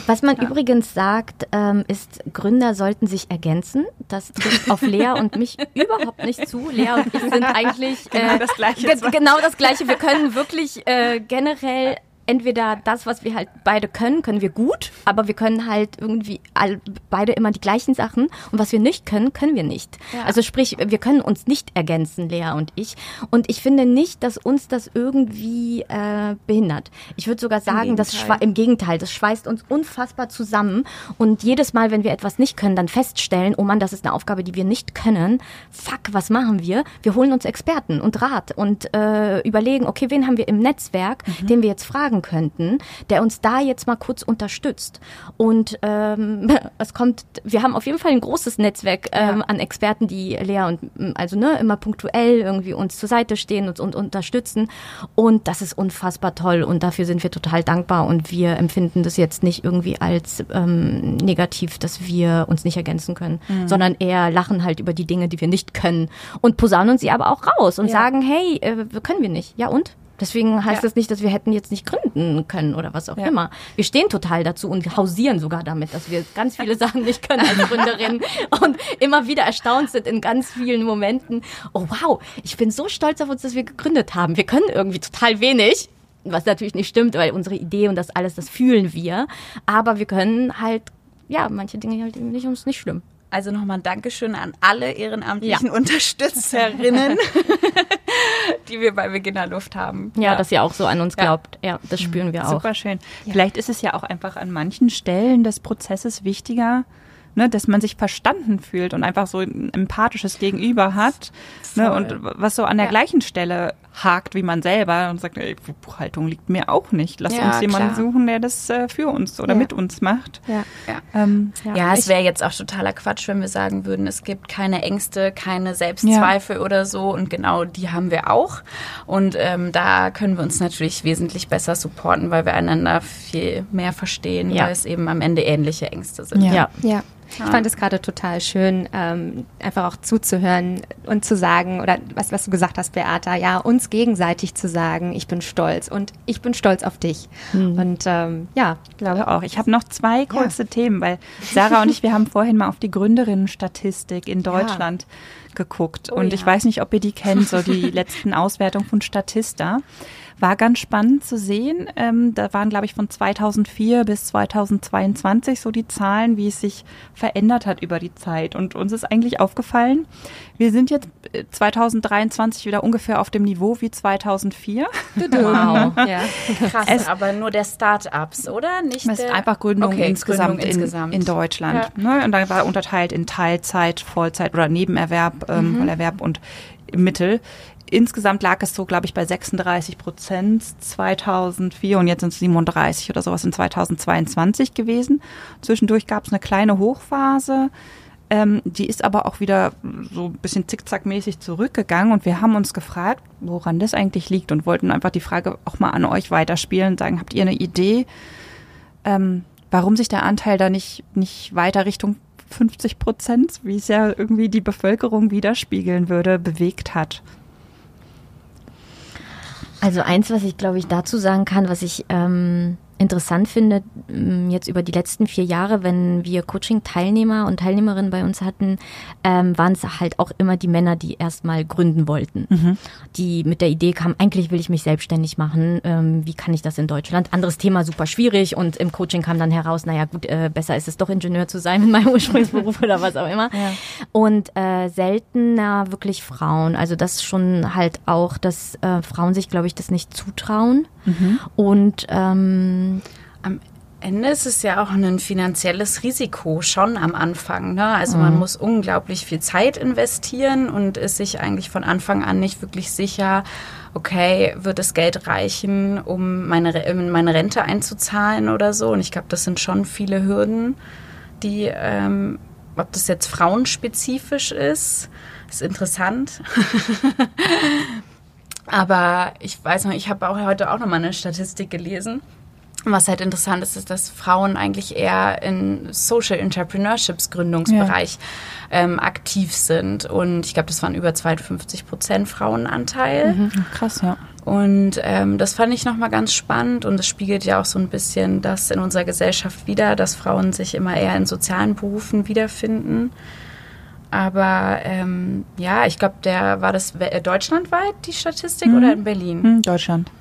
Was man ja. übrigens sagt, ähm, ist, Gründer sollten sich ergänzen. Das trifft auf Lea und mich überhaupt nicht zu. Lea und ich sind eigentlich äh, genau, das Gleiche. genau das Gleiche. Wir können wirklich äh, generell entweder das, was wir halt beide können, können wir gut, aber wir können halt irgendwie all, beide immer die gleichen Sachen und was wir nicht können, können wir nicht. Ja. Also sprich, wir können uns nicht ergänzen, Lea und ich. Und ich finde nicht, dass uns das irgendwie äh, behindert. Ich würde sogar sagen, Im dass im Gegenteil, das schweißt uns unfassbar zusammen und jedes Mal, wenn wir etwas nicht können, dann feststellen, oh Mann, das ist eine Aufgabe, die wir nicht können. Fuck, was machen wir? Wir holen uns Experten und Rat und äh, überlegen, okay, wen haben wir im Netzwerk, mhm. den wir jetzt fragen fragen könnten, der uns da jetzt mal kurz unterstützt. Und ähm, es kommt, wir haben auf jeden Fall ein großes Netzwerk ähm, ja. an Experten, die Lea und also ne, immer punktuell irgendwie uns zur Seite stehen und, und unterstützen. Und das ist unfassbar toll und dafür sind wir total dankbar und wir empfinden das jetzt nicht irgendwie als ähm, negativ, dass wir uns nicht ergänzen können, mhm. sondern eher lachen halt über die Dinge, die wir nicht können und posaunen sie aber auch raus und ja. sagen, hey, äh, können wir nicht. Ja und? Deswegen heißt ja. das nicht, dass wir hätten jetzt nicht gründen können oder was auch ja. immer. Wir stehen total dazu und hausieren sogar damit, dass wir ganz viele Sachen nicht können als Gründerin und immer wieder erstaunt sind in ganz vielen Momenten. Oh wow, ich bin so stolz auf uns, dass wir gegründet haben. Wir können irgendwie total wenig. Was natürlich nicht stimmt, weil unsere Idee und das alles, das fühlen wir. Aber wir können halt, ja, manche Dinge halt eben nicht uns nicht schlimm. Also nochmal ein Dankeschön an alle ehrenamtlichen ja. Unterstützerinnen, die wir bei Beginnerluft haben. Ja, ja, dass ihr auch so an uns glaubt. Ja, ja das spüren wir auch. Super schön. Vielleicht ist es ja auch einfach an manchen Stellen des Prozesses wichtiger, ne, dass man sich verstanden fühlt und einfach so ein empathisches Gegenüber hat. Ne, und was so an der gleichen Stelle hakt wie man selber und sagt, ey, Buchhaltung liegt mir auch nicht. Lass ja, uns jemanden klar. suchen, der das äh, für uns oder ja. mit uns macht. Ja, ähm, ja. es wäre jetzt auch totaler Quatsch, wenn wir sagen würden, es gibt keine Ängste, keine Selbstzweifel oder so. Und genau die haben wir auch. Und ähm, da können wir uns natürlich wesentlich besser supporten, weil wir einander viel mehr verstehen, weil es eben am Ende ähnliche Ängste sind. Ja, ja. Ich fand es gerade total schön, ähm, einfach auch zuzuhören und zu sagen, oder was, was du gesagt hast, Beata, ja, uns uns gegenseitig zu sagen, ich bin stolz und ich bin stolz auf dich. Mhm. Und ähm, ja. Ich glaube auch. Ich habe noch zwei kurze ja. Themen, weil Sarah und ich, wir haben vorhin mal auf die Gründerinnenstatistik in Deutschland ja. geguckt. Oh, und ich weiß nicht, ob ihr die kennt, so die letzten Auswertungen von Statista. War ganz spannend zu sehen. Ähm, da waren, glaube ich, von 2004 bis 2022 so die Zahlen, wie es sich verändert hat über die Zeit. Und uns ist eigentlich aufgefallen, wir sind jetzt 2023 äh, wieder ungefähr auf dem Niveau wie 2004. Wow. ja. Krass, es, aber nur der Start-ups, oder? Nicht es ist einfach Gründung okay, insgesamt, Gründung in, insgesamt, in, Deutschland. Ja. Ne? Und da war unterteilt in Teilzeit, Vollzeit oder Nebenerwerb, ähm, mhm. Vollerwerb und Mittel. Insgesamt lag es so, glaube ich, bei 36 Prozent 2004 und jetzt sind es 37 oder sowas in 2022 gewesen. Zwischendurch gab es eine kleine Hochphase. Ähm, die ist aber auch wieder so ein bisschen zickzackmäßig zurückgegangen und wir haben uns gefragt, woran das eigentlich liegt und wollten einfach die Frage auch mal an euch weiterspielen und sagen, habt ihr eine Idee, ähm, warum sich der Anteil da nicht, nicht weiter Richtung 50 Prozent, wie es ja irgendwie die Bevölkerung widerspiegeln würde, bewegt hat? Also eins, was ich glaube ich dazu sagen kann, was ich ähm, interessant finde, mm, jetzt über die letzten vier Jahre, wenn wir Coaching-Teilnehmer und Teilnehmerinnen bei uns hatten, ähm, waren es halt auch immer die Männer, die erstmal gründen wollten. Mhm. Die mit der Idee kamen, eigentlich will ich mich selbstständig machen, ähm, wie kann ich das in Deutschland? Anderes Thema, super schwierig und im Coaching kam dann heraus, naja gut, äh, besser ist es doch Ingenieur zu sein in meinem Ursprungsberuf oder was auch immer. Ja. Und äh, seltener wirklich Frauen, also das schon halt auch, dass äh, Frauen sich, glaube ich, das nicht zutrauen mhm. und ähm, am Ende ist es ja auch ein finanzielles Risiko schon am Anfang. Ne? Also mhm. man muss unglaublich viel Zeit investieren und ist sich eigentlich von Anfang an nicht wirklich sicher, okay, wird das Geld reichen, um meine, meine Rente einzuzahlen oder so. Und ich glaube, das sind schon viele Hürden, die, ähm, ob das jetzt frauenspezifisch ist, ist interessant. Aber ich weiß noch, ich habe auch heute auch noch mal eine Statistik gelesen was halt interessant ist, ist, dass Frauen eigentlich eher in Social Entrepreneurships Gründungsbereich ja. ähm, aktiv sind. Und ich glaube, das waren über 52 Prozent Frauenanteil. Mhm. Krass, ja. Und ähm, das fand ich nochmal ganz spannend und es spiegelt ja auch so ein bisschen das in unserer Gesellschaft wieder, dass Frauen sich immer eher in sozialen Berufen wiederfinden. Aber ähm, ja, ich glaube, der war das deutschlandweit die Statistik mhm. oder in Berlin? Mhm, Deutschland.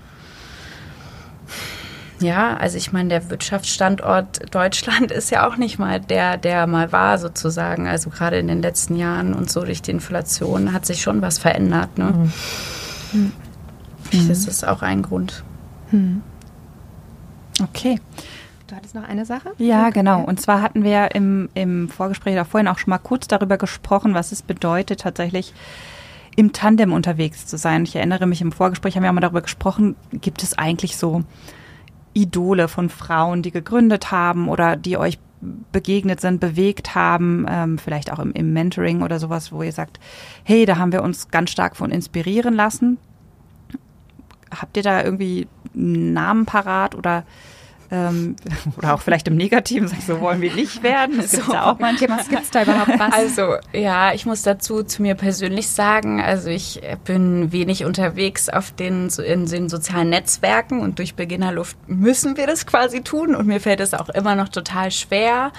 Ja, also ich meine, der Wirtschaftsstandort Deutschland ist ja auch nicht mal der, der mal war sozusagen. Also gerade in den letzten Jahren und so durch die Inflation hat sich schon was verändert. Ne? Mhm. Mhm. Das ist auch ein Grund. Mhm. Okay. Du hattest noch eine Sache? Ja, genau. Und zwar hatten wir im, im Vorgespräch da vorhin auch schon mal kurz darüber gesprochen, was es bedeutet, tatsächlich im Tandem unterwegs zu sein. Ich erinnere mich, im Vorgespräch haben wir auch mal darüber gesprochen, gibt es eigentlich so Idole von Frauen, die gegründet haben oder die euch begegnet sind, bewegt haben, ähm, vielleicht auch im, im Mentoring oder sowas, wo ihr sagt, hey, da haben wir uns ganz stark von inspirieren lassen. Habt ihr da irgendwie einen Namen parat oder ähm, oder auch vielleicht im Negativen, so wollen wir nicht werden. Das so, da auch manchmal. Was gibt's da überhaupt was? Also, ja, ich muss dazu zu mir persönlich sagen, also ich bin wenig unterwegs auf den, in den sozialen Netzwerken und durch Beginnerluft müssen wir das quasi tun und mir fällt es auch immer noch total schwer.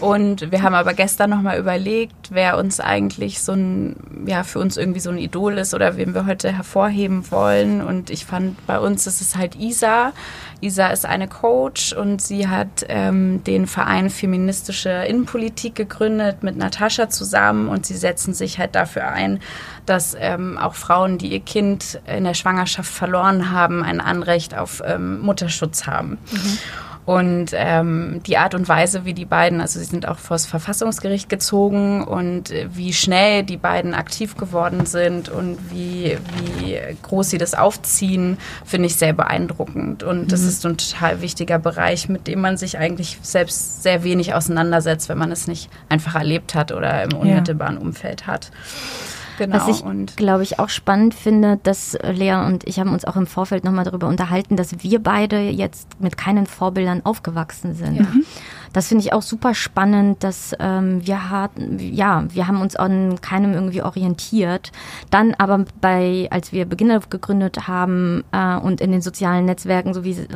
Und wir haben aber gestern nochmal überlegt, wer uns eigentlich so ein, ja, für uns irgendwie so ein Idol ist oder wen wir heute hervorheben wollen. Und ich fand bei uns ist es halt Isa. Isa ist eine Coach und sie hat ähm, den Verein Feministische Innenpolitik gegründet mit Natascha zusammen und sie setzen sich halt dafür ein, dass ähm, auch Frauen, die ihr Kind in der Schwangerschaft verloren haben, ein Anrecht auf ähm, Mutterschutz haben. Mhm. Und ähm, die Art und Weise, wie die beiden, also sie sind auch vors Verfassungsgericht gezogen und äh, wie schnell die beiden aktiv geworden sind und wie, wie groß sie das aufziehen, finde ich sehr beeindruckend. Und mhm. das ist ein total wichtiger Bereich, mit dem man sich eigentlich selbst sehr wenig auseinandersetzt, wenn man es nicht einfach erlebt hat oder im unmittelbaren ja. Umfeld hat. Genau. Was ich, glaube ich, auch spannend finde, dass Lea und ich haben uns auch im Vorfeld nochmal darüber unterhalten, dass wir beide jetzt mit keinen Vorbildern aufgewachsen sind. Ja. Das finde ich auch super spannend, dass ähm, wir hatten, ja, wir haben uns an keinem irgendwie orientiert. Dann aber bei, als wir Beginner gegründet haben äh, und in den sozialen Netzwerken, so wie äh,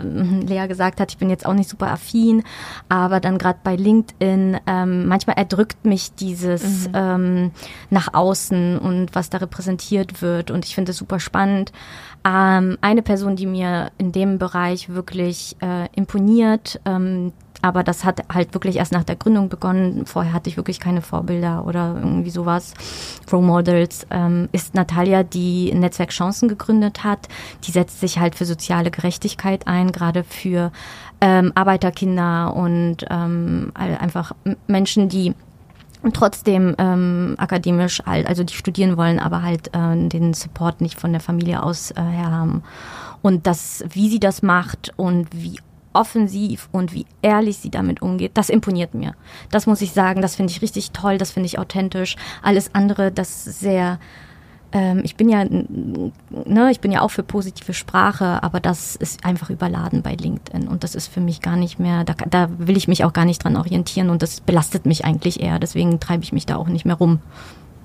Lea gesagt hat, ich bin jetzt auch nicht super affin, aber dann gerade bei LinkedIn, ähm, manchmal erdrückt mich dieses mhm. ähm, nach außen und was da repräsentiert wird und ich finde es super spannend. Ähm, eine Person, die mir in dem Bereich wirklich äh, imponiert, ähm, aber das hat halt wirklich erst nach der Gründung begonnen. Vorher hatte ich wirklich keine Vorbilder oder irgendwie sowas. Role Models ähm, ist Natalia, die Netzwerk Chancen gegründet hat. Die setzt sich halt für soziale Gerechtigkeit ein, gerade für ähm, Arbeiterkinder und ähm, einfach Menschen, die trotzdem ähm, akademisch halt, also die studieren wollen, aber halt äh, den Support nicht von der Familie aus äh, her haben. Und das, wie sie das macht und wie offensiv und wie ehrlich sie damit umgeht, das imponiert mir. Das muss ich sagen, das finde ich richtig toll, das finde ich authentisch. Alles andere, das sehr ähm, ich bin ja, ne, ich bin ja auch für positive Sprache, aber das ist einfach überladen bei LinkedIn und das ist für mich gar nicht mehr, da, da will ich mich auch gar nicht dran orientieren und das belastet mich eigentlich eher, deswegen treibe ich mich da auch nicht mehr rum.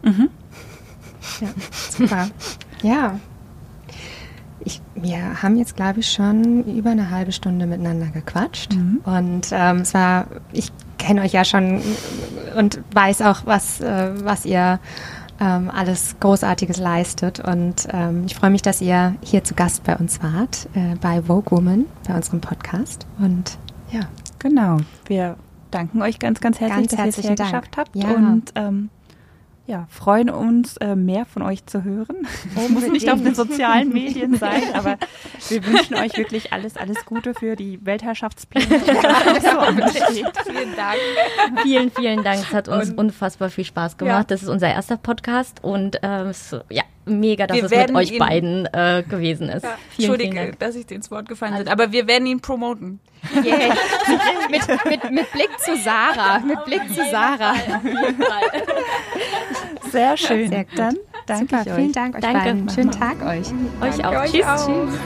Mhm. Ja, super. ja, ich, wir haben jetzt, glaube ich, schon über eine halbe Stunde miteinander gequatscht. Mhm. Und ähm, es war, ich kenne euch ja schon und weiß auch, was, äh, was ihr ähm, alles Großartiges leistet. Und ähm, ich freue mich, dass ihr hier zu Gast bei uns wart, äh, bei Vogue Woman, bei unserem Podcast. Und ja. Genau. Wir danken euch ganz, ganz herzlich, ganz dass ihr es geschafft habt. Ja. Und ähm, ja, freuen uns, äh, mehr von euch zu hören. Es muss nicht auf den sozialen Medien sein, aber wir wünschen euch wirklich alles, alles Gute für die Weltherrschaftspläne. vielen Dank. Vielen, vielen Dank. Es hat uns und, unfassbar viel Spaß gemacht. Ja. Das ist unser erster Podcast und ähm, so, ja, mega, dass wir es mit euch beiden äh, gewesen ist. Ja. Vielen, Entschuldige, vielen dass ich dir ins Wort gefallen bin, aber wir werden ihn promoten. Yeah. mit, mit, mit Blick zu Sarah. Mit Blick zu Sarah. Sehr schön. Sehr gut. Dann danke Super, ich euch. Vielen Dank euch danke. Beiden. Schönen Tag euch. Euch auch. Euch Tschüss. Auch. Tschüss.